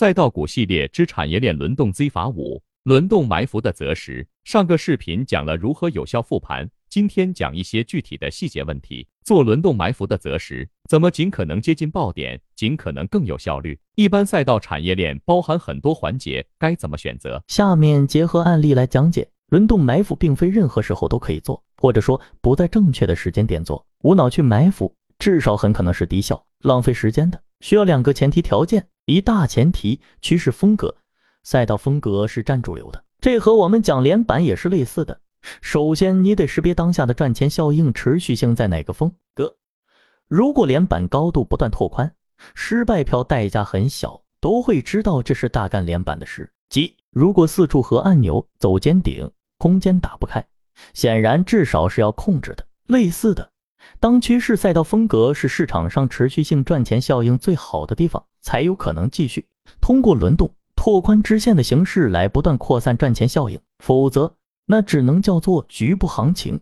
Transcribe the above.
赛道股系列之产业链轮动 Z 法五，轮动埋伏的择时。上个视频讲了如何有效复盘，今天讲一些具体的细节问题。做轮动埋伏的择时，怎么尽可能接近爆点，尽可能更有效率？一般赛道产业链包含很多环节，该怎么选择？下面结合案例来讲解。轮动埋伏并非任何时候都可以做，或者说不在正确的时间点做。无脑去埋伏，至少很可能是低效、浪费时间的。需要两个前提条件：一大前提，趋势风格、赛道风格是占主流的。这和我们讲连板也是类似的。首先，你得识别当下的赚钱效应持续性在哪个风格。如果连板高度不断拓宽，失败票代价很小，都会知道这是大干连板的时机。如果四处和按钮走尖顶。空间打不开，显然至少是要控制的。类似的，当趋势赛道风格是市场上持续性赚钱效应最好的地方，才有可能继续通过轮动拓宽支线的形式来不断扩散赚钱效应。否则，那只能叫做局部行情。